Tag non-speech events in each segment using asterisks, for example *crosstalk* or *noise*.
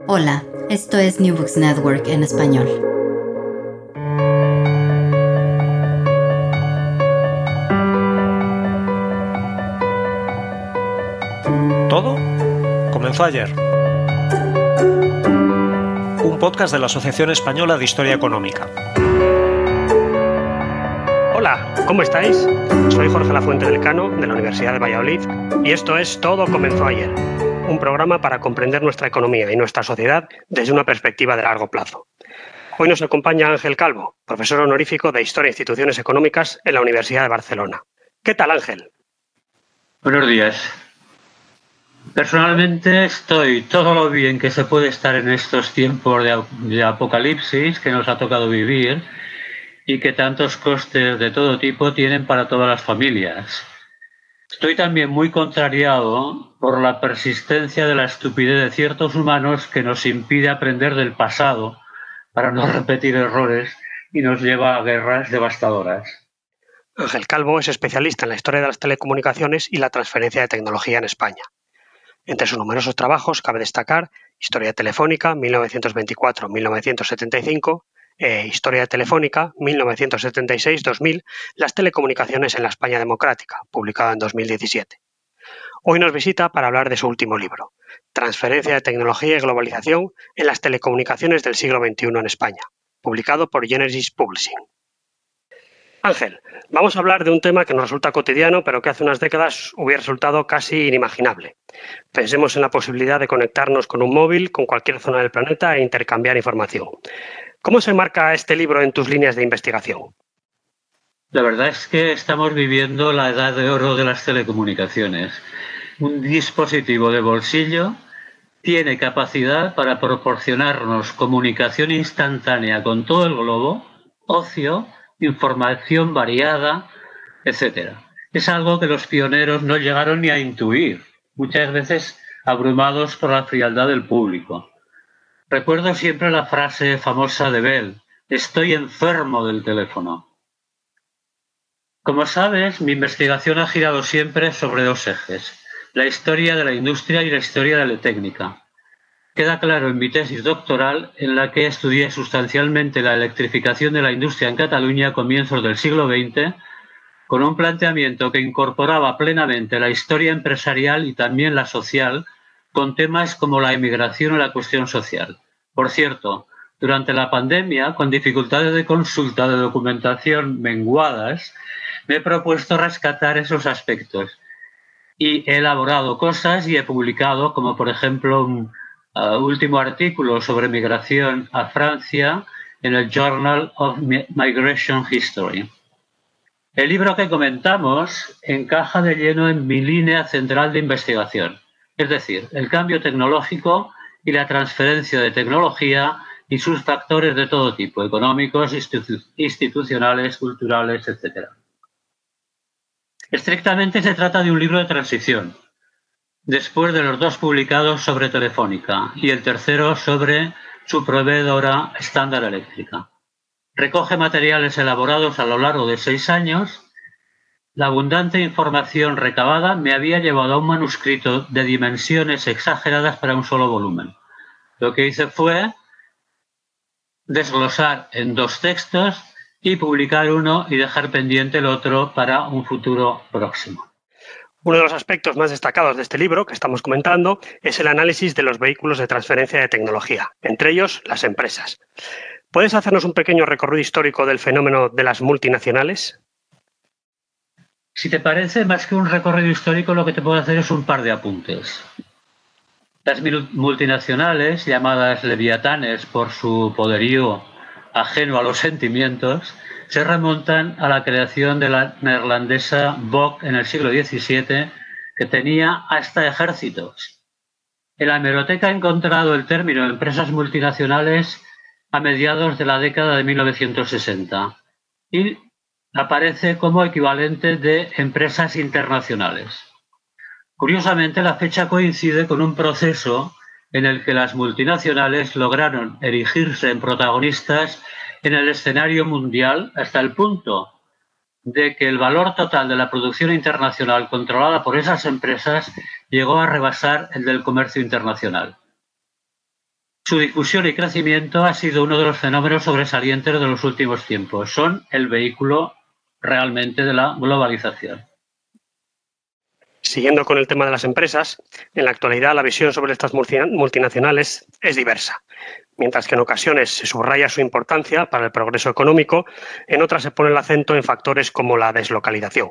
Hola, esto es New Books Network en español. Todo comenzó ayer. Un podcast de la Asociación Española de Historia Económica. Hola, ¿cómo estáis? Soy Jorge Lafuente del Cano, de la Universidad de Valladolid, y esto es Todo comenzó ayer, un programa para comprender nuestra economía y nuestra sociedad desde una perspectiva de largo plazo. Hoy nos acompaña Ángel Calvo, profesor honorífico de Historia e Instituciones Económicas en la Universidad de Barcelona. ¿Qué tal, Ángel? Buenos días. Personalmente estoy todo lo bien que se puede estar en estos tiempos de, de apocalipsis que nos ha tocado vivir y que tantos costes de todo tipo tienen para todas las familias. Estoy también muy contrariado por la persistencia de la estupidez de ciertos humanos que nos impide aprender del pasado para no repetir errores y nos lleva a guerras devastadoras. Ángel Calvo es especialista en la historia de las telecomunicaciones y la transferencia de tecnología en España. Entre sus numerosos trabajos cabe destacar Historia Telefónica 1924-1975, e Historia Telefónica 1976-2000, Las telecomunicaciones en la España democrática, publicada en 2017. Hoy nos visita para hablar de su último libro, Transferencia de tecnología y globalización en las telecomunicaciones del siglo XXI en España, publicado por Genesis Publishing. Ángel, vamos a hablar de un tema que nos resulta cotidiano, pero que hace unas décadas hubiera resultado casi inimaginable. Pensemos en la posibilidad de conectarnos con un móvil con cualquier zona del planeta e intercambiar información. ¿Cómo se marca este libro en tus líneas de investigación? La verdad es que estamos viviendo la edad de oro de las telecomunicaciones. Un dispositivo de bolsillo tiene capacidad para proporcionarnos comunicación instantánea con todo el globo, ocio, información variada, etc. Es algo que los pioneros no llegaron ni a intuir, muchas veces abrumados por la frialdad del público. Recuerdo siempre la frase famosa de Bell, estoy enfermo del teléfono. Como sabes, mi investigación ha girado siempre sobre dos ejes, la historia de la industria y la historia de la técnica. Queda claro en mi tesis doctoral, en la que estudié sustancialmente la electrificación de la industria en Cataluña a comienzos del siglo XX, con un planteamiento que incorporaba plenamente la historia empresarial y también la social, con temas como la emigración o la cuestión social. Por cierto, durante la pandemia, con dificultades de consulta de documentación menguadas, me he propuesto rescatar esos aspectos y he elaborado cosas y he publicado, como por ejemplo un uh, último artículo sobre migración a Francia en el Journal of Migration History. El libro que comentamos encaja de lleno en mi línea central de investigación, es decir, el cambio tecnológico y la transferencia de tecnología y sus factores de todo tipo, económicos, institucionales, culturales, etc. Estrictamente se trata de un libro de transición, después de los dos publicados sobre Telefónica y el tercero sobre su proveedora estándar eléctrica. Recoge materiales elaborados a lo largo de seis años. La abundante información recabada me había llevado a un manuscrito de dimensiones exageradas para un solo volumen. Lo que hice fue desglosar en dos textos y publicar uno y dejar pendiente el otro para un futuro próximo. Uno de los aspectos más destacados de este libro que estamos comentando es el análisis de los vehículos de transferencia de tecnología, entre ellos las empresas. ¿Puedes hacernos un pequeño recorrido histórico del fenómeno de las multinacionales? Si te parece, más que un recorrido histórico, lo que te puedo hacer es un par de apuntes. Las multinacionales, llamadas leviatanes por su poderío ajeno a los sentimientos, se remontan a la creación de la neerlandesa Bock en el siglo XVII, que tenía hasta ejércitos. En la hemeroteca he encontrado el término empresas multinacionales a mediados de la década de 1960 y aparece como equivalente de empresas internacionales. Curiosamente, la fecha coincide con un proceso en el que las multinacionales lograron erigirse en protagonistas en el escenario mundial hasta el punto de que el valor total de la producción internacional controlada por esas empresas llegó a rebasar el del comercio internacional. Su difusión y crecimiento ha sido uno de los fenómenos sobresalientes de los últimos tiempos. Son el vehículo realmente de la globalización. Siguiendo con el tema de las empresas, en la actualidad la visión sobre estas multinacionales es diversa. Mientras que en ocasiones se subraya su importancia para el progreso económico, en otras se pone el acento en factores como la deslocalización.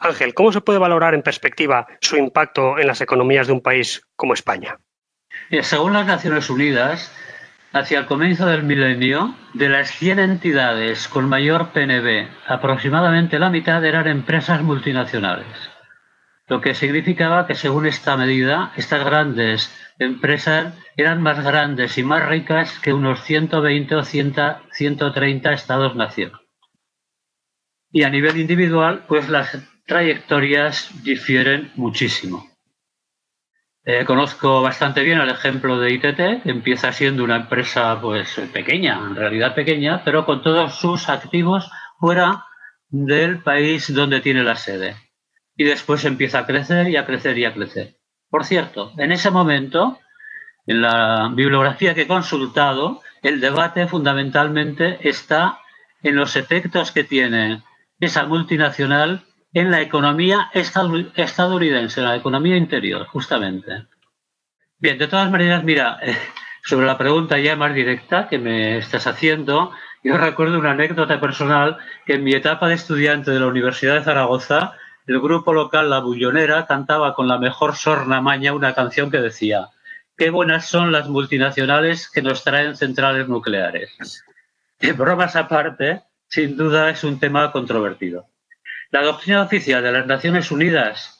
Ángel, ¿cómo se puede valorar en perspectiva su impacto en las economías de un país como España? Según las Naciones Unidas, hacia el comienzo del milenio, de las 100 entidades con mayor PNB, aproximadamente la mitad eran empresas multinacionales lo que significaba que según esta medida, estas grandes empresas eran más grandes y más ricas que unos 120 o 130 estados-nación. Y a nivel individual, pues las trayectorias difieren muchísimo. Eh, conozco bastante bien el ejemplo de ITT, que empieza siendo una empresa pues pequeña, en realidad pequeña, pero con todos sus activos fuera del país donde tiene la sede y después empieza a crecer y a crecer y a crecer. Por cierto, en ese momento, en la bibliografía que he consultado, el debate fundamentalmente está en los efectos que tiene esa multinacional en la economía estadounidense, en la economía interior, justamente. Bien, de todas maneras, mira, *laughs* sobre la pregunta ya más directa que me estás haciendo, yo recuerdo una anécdota personal que en mi etapa de estudiante de la Universidad de Zaragoza el grupo local La Bullonera cantaba con la mejor sorna maña una canción que decía Qué buenas son las multinacionales que nos traen centrales nucleares. De bromas aparte, sin duda es un tema controvertido. La doctrina oficial de las Naciones Unidas,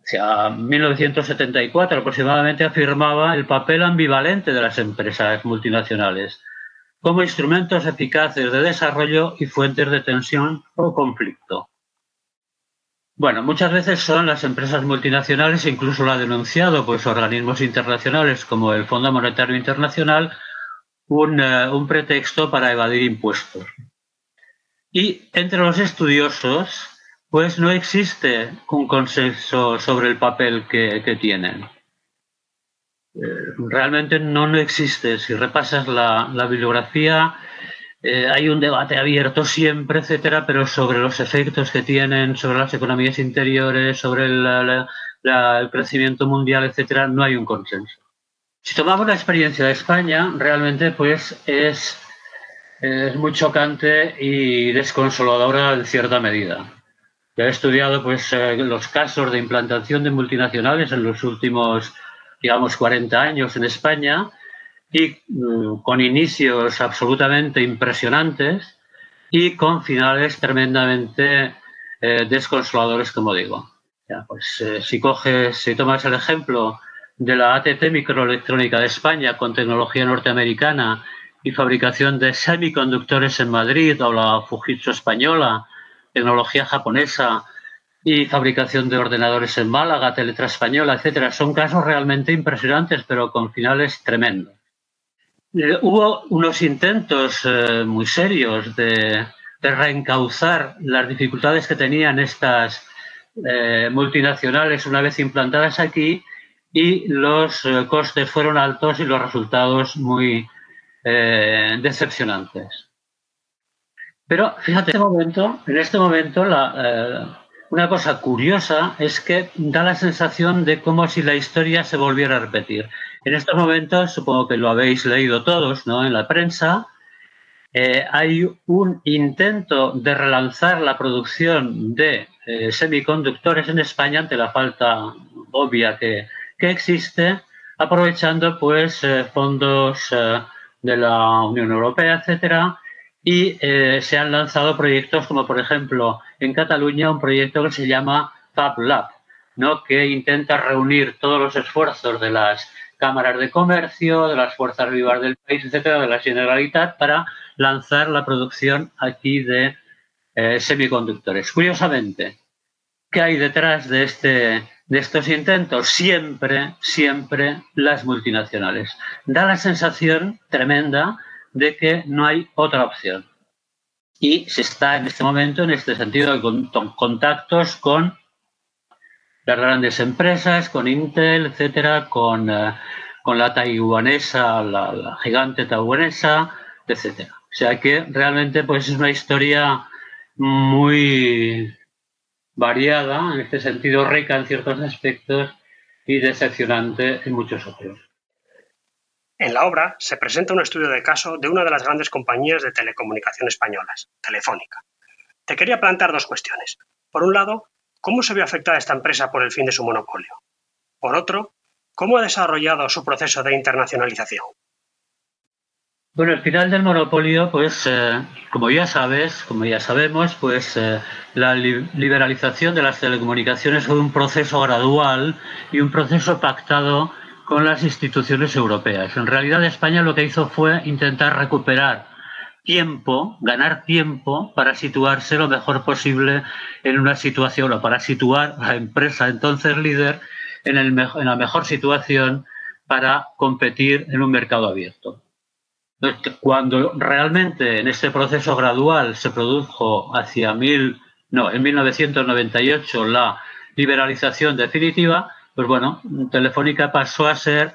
hacia 1974 aproximadamente, afirmaba el papel ambivalente de las empresas multinacionales como instrumentos eficaces de desarrollo y fuentes de tensión o conflicto. Bueno, muchas veces son las empresas multinacionales, incluso lo ha denunciado pues, organismos internacionales como el Fondo Monetario Internacional, un, eh, un pretexto para evadir impuestos. Y entre los estudiosos, pues no existe un consenso sobre el papel que, que tienen. Eh, realmente no, no existe. Si repasas la, la bibliografía, eh, hay un debate abierto siempre, etcétera, pero sobre los efectos que tienen sobre las economías interiores, sobre el, crecimiento mundial, etcétera, no hay un consenso. Si tomamos la experiencia de España, realmente pues es, es muy chocante y desconsoladora en cierta medida. he estudiado pues eh, los casos de implantación de multinacionales en los últimos, digamos, 40 años en España y mm, con inicios absolutamente impresionantes y con finales tremendamente eh, desconsoladores, como digo. pues, eh, si coges, si tomas el ejemplo de la ATT Microelectrónica de España con tecnología norteamericana y fabricación de semiconductores en Madrid o la Fujitsu española, tecnología japonesa y fabricación de ordenadores en Málaga, Teletra española, etcétera, son casos realmente impresionantes, pero con finales tremendos. Eh, hubo unos intentos eh, muy serios de, reencauzar las dificultades que tenían estas eh, multinacionales una vez implantadas aquí y los costes fueron altos y los resultados muy decepcionantes. Pero fíjate, en este momento, en este momento la, una cosa curiosa es que da la sensación de como si la historia se volviera a repetir. En estos momentos, supongo que lo habéis leído todos ¿no? en la prensa, eh, hay un intento de relanzar la producción de eh, semiconductores en España ante la falta obvia que, existe, aprovechando pues eh, fondos de la Unión Europea, etcétera, y se han lanzado proyectos como por ejemplo en Cataluña un proyecto que se llama Fab Lab, ¿no? que intenta reunir todos los esfuerzos de las cámaras de comercio, de las fuerzas vivas del país, etcétera, de la Generalitat, para lanzar la producción aquí de eh, semiconductores. Curiosamente, ¿qué hay detrás de, este, de estos intentos? Siempre, siempre las multinacionales. Da la sensación tremenda de que no hay otra opción. Y se está en este momento, en este sentido, con contactos con las grandes empresas, con Intel, etcétera, con, eh, con la taiwanesa, la, gigante taiwanesa, etcétera. O sea que realmente pues es una historia muy variada, en este sentido rica en ciertos aspectos y decepcionante en muchos otros. En la obra se presenta un estudio de caso de una de las grandes compañías de telecomunicación españolas, Telefónica. Te quería plantear dos cuestiones. Por un lado, ¿Cómo se ve afectada esta empresa por el fin de su monopolio? Por otro, ¿cómo ha desarrollado su proceso de internacionalización? Bueno, el final del monopolio, pues, eh, como ya sabes, como ya sabemos, pues eh, la liberalización de las telecomunicaciones fue un proceso gradual y un proceso pactado con las instituciones europeas. En realidad, España lo que hizo fue intentar recuperar tiempo, ganar tiempo para situarse lo mejor posible en una situación o para situar a la empresa entonces líder en, el en la mejor situación para competir en un mercado abierto. Cuando realmente en este proceso gradual se produjo hacia mil, no, en 1998 la liberalización definitiva, pues bueno, Telefónica pasó a ser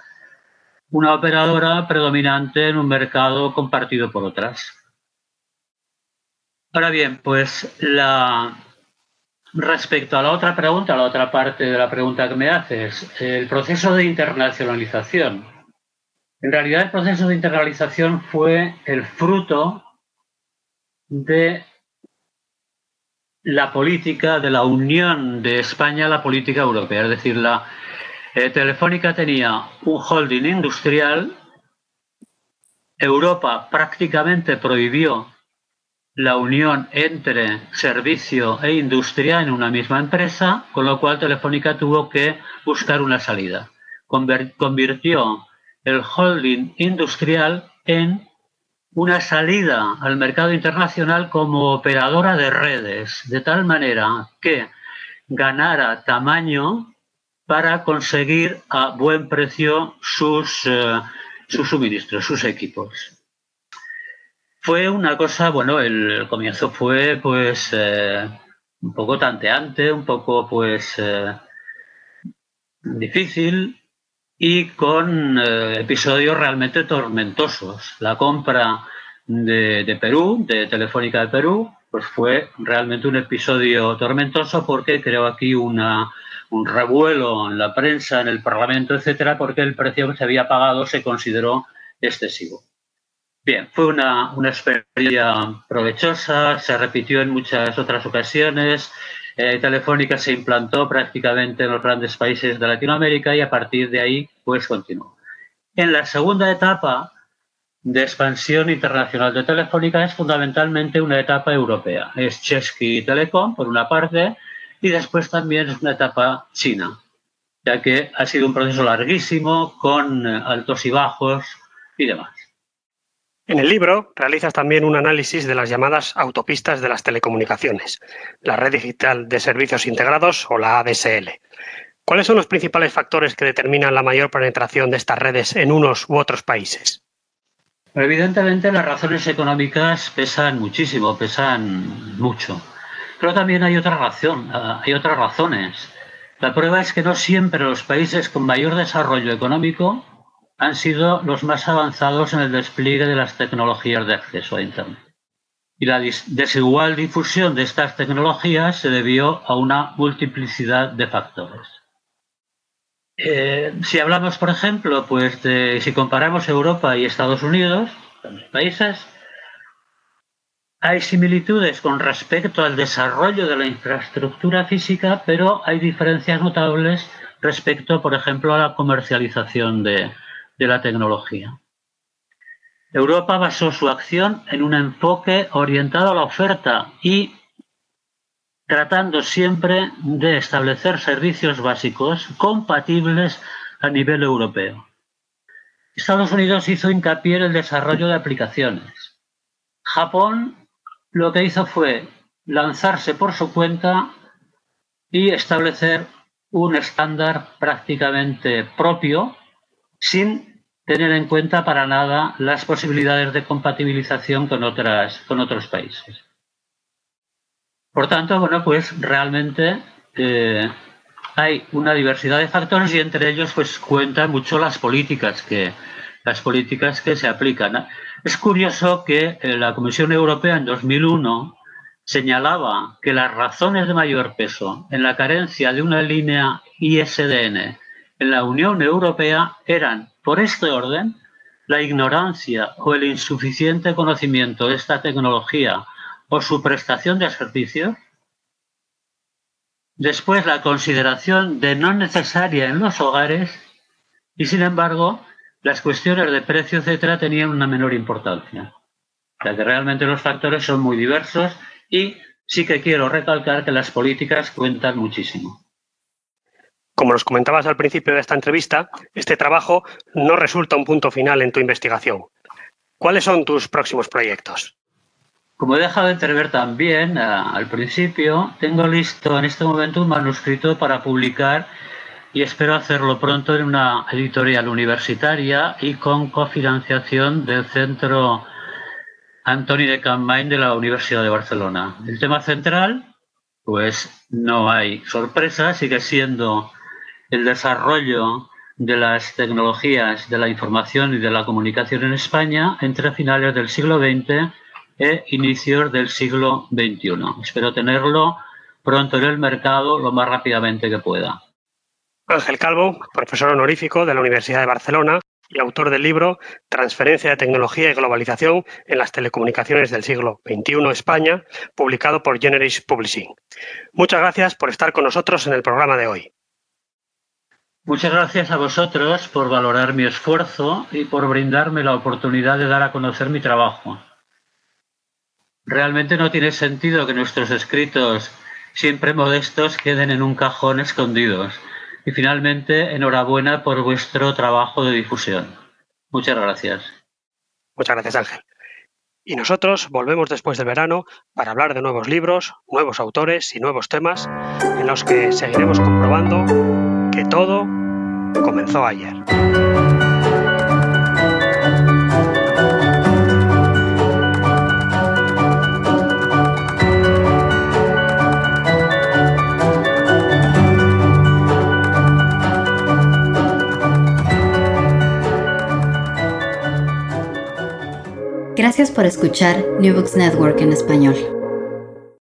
una operadora predominante en un mercado compartido por otras. Ahora bien, pues la, respecto a la otra pregunta, la otra parte de la pregunta que me haces, el proceso de internacionalización. En realidad el proceso de internacionalización fue el fruto de la política de la unión de España a la política europea. Es decir, la eh, Telefónica tenía un holding industrial, Europa prácticamente prohibió la unión entre servicio e industria en una misma empresa, con lo cual Telefónica tuvo que buscar una salida. Convirtió el holding industrial en una salida al mercado internacional como operadora de redes, de tal manera que ganara tamaño para conseguir a buen precio sus, eh, sus suministros, sus equipos. Fue una cosa, bueno, el comienzo fue pues eh, un poco tanteante, un poco pues eh, difícil y con eh, episodios realmente tormentosos. La compra de, Perú, de Telefónica de Perú, pues fue realmente un episodio tormentoso porque creo aquí una, un revuelo en la prensa, en el Parlamento, etcétera, porque el precio que se había pagado se consideró excesivo. Bien, fue una, experiencia provechosa, se repitió en muchas otras ocasiones. Eh, Telefónica se implantó prácticamente en los grandes países de Latinoamérica y a partir de ahí, pues continuó. En la segunda etapa de expansión internacional de Telefónica es fundamentalmente una etapa europea. Es Chesky Telecom, por una parte, y después también es una etapa china, ya que ha sido un proceso larguísimo, con altos y bajos y demás. En el libro realizas también un análisis de las llamadas autopistas de las telecomunicaciones, la Red Digital de Servicios Integrados o la ADSL. ¿Cuáles son los principales factores que determinan la mayor penetración de estas redes en unos u otros países? Evidentemente las razones económicas pesan muchísimo, pesan mucho. Pero también hay otra razón, hay otras razones. La prueba es que no siempre los países con mayor desarrollo económico han sido los más avanzados en el despliegue de las tecnologías de acceso a Internet. y la desigual difusión de estas tecnologías se debió a una multiplicidad de factores. Eh, si hablamos, por ejemplo, pues si comparamos Europa y Estados Unidos, países, hay similitudes con respecto al desarrollo de la infraestructura física, pero hay diferencias notables respecto, por ejemplo, a la comercialización de, de la tecnología. Europa basó su acción en un enfoque orientado a la oferta y tratando siempre de establecer servicios básicos compatibles a nivel europeo. Estados Unidos hizo hincapié en el desarrollo de aplicaciones. Japón lo que hizo fue lanzarse por su cuenta y establecer un estándar prácticamente propio sin tener en cuenta para nada las posibilidades de compatibilización con, otras, con otros países. Por tanto, bueno, pues realmente eh, hay una diversidad de factores y entre ellos pues cuentan mucho las políticas que, las políticas que se aplican. Es curioso que eh, la Comisión Europea en 2001 señalaba que las razones de mayor peso en la carencia de una línea ISDN en la Unión Europea eran, por este orden, la ignorancia o el insuficiente conocimiento de esta tecnología o su prestación de servicios. Después, la consideración de no necesaria en los hogares y, sin embargo, las cuestiones de precio, etcétera, tenían una menor importancia. Sea que realmente los factores son muy diversos y sí que quiero recalcar que las políticas cuentan muchísimo. Como nos comentabas al principio de esta entrevista, este trabajo no resulta un punto final en tu investigación. ¿Cuáles son tus próximos proyectos? Como he dejado de entrever también al principio, tengo listo en este momento un manuscrito para publicar y espero hacerlo pronto en una editorial universitaria y con cofinanciación del Centro Antoni de Campmany de la Universidad de Barcelona. El tema central, pues no hay sorpresa, sigue siendo el desarrollo de las tecnologías de la información y de la comunicación en España entre finales del siglo XX e inicios del siglo XXI. Espero tenerlo pronto en el mercado lo más rápidamente que pueda. Ángel Calvo, profesor honorífico de la Universidad de Barcelona y autor del libro Transferencia de Tecnología y Globalización en las Telecomunicaciones del siglo XXI España, publicado por Generis Publishing. Muchas gracias por estar con nosotros en el programa de hoy. Muchas gracias a vosotros por valorar mi esfuerzo y por brindarme la oportunidad de dar a conocer mi trabajo. Realmente no tiene sentido que nuestros escritos, siempre modestos, queden en un cajón escondidos y finalmente, enhorabuena por vuestro trabajo de difusión. Muchas gracias. Muchas gracias, Ángel. Y nosotros volvemos después del verano para hablar de nuevos libros, nuevos autores y nuevos temas en los que seguiremos comprobando que todo comenzó ayer. Gracias por escuchar New Books Network en español.